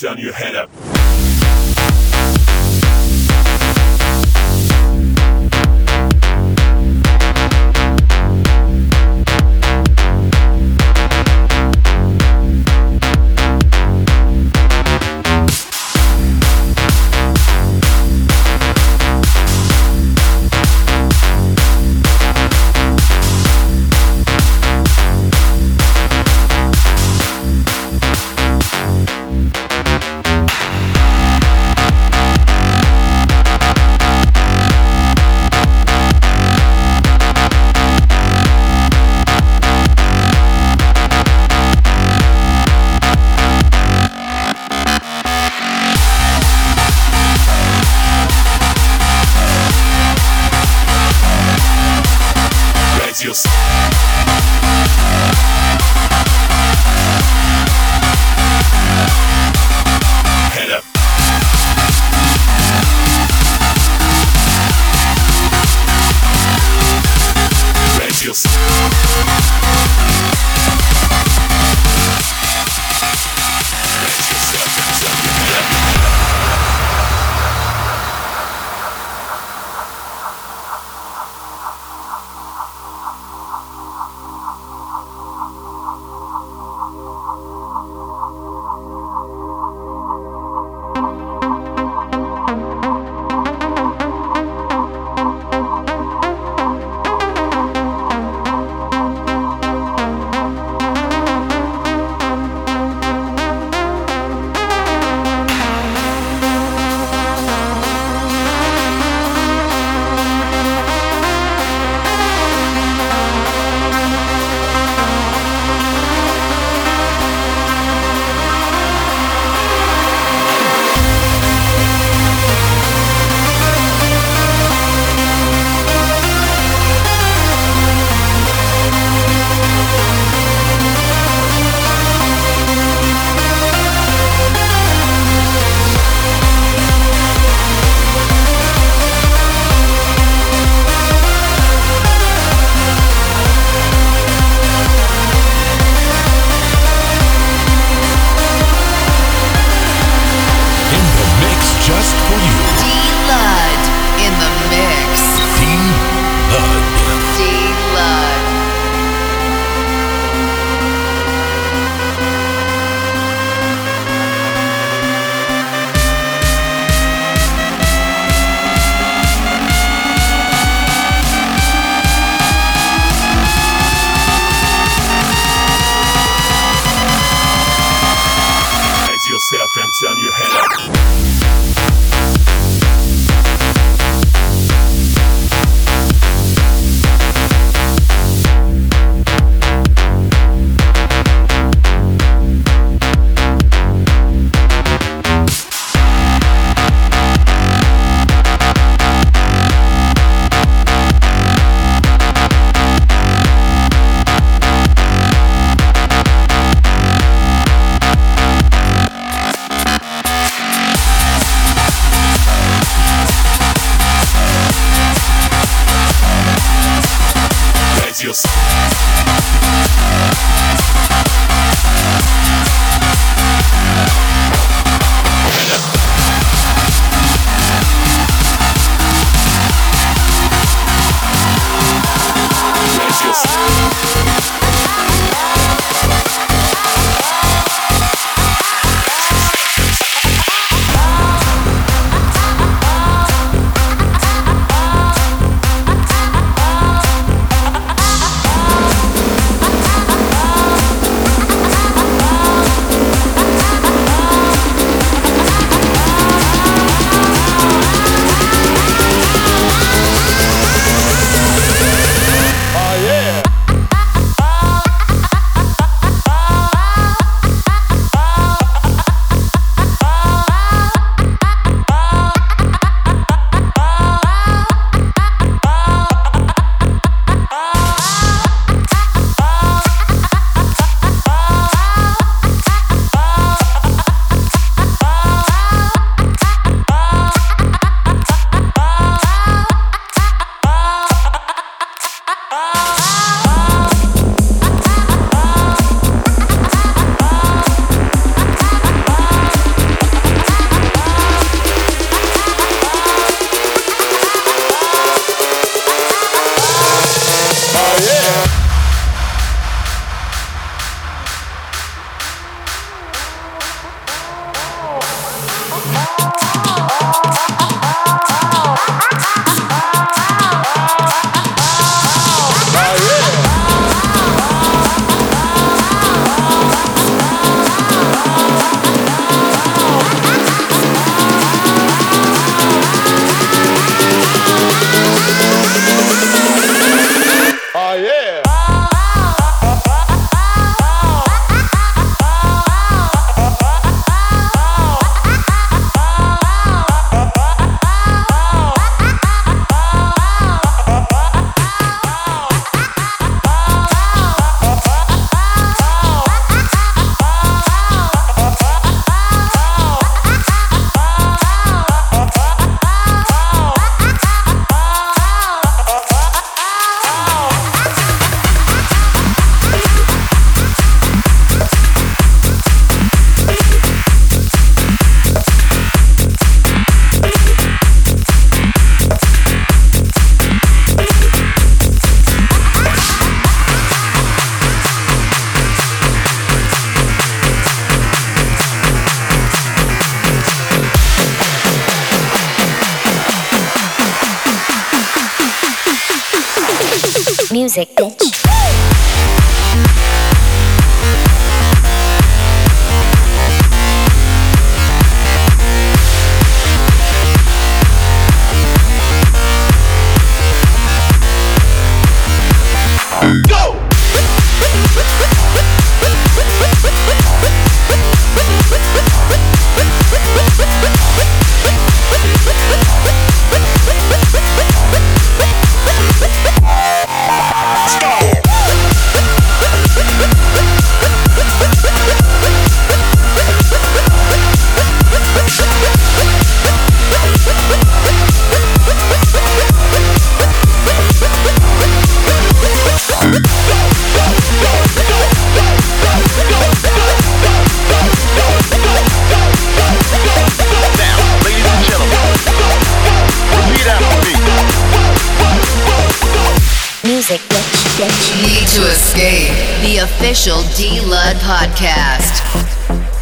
turn your head up. Podcast.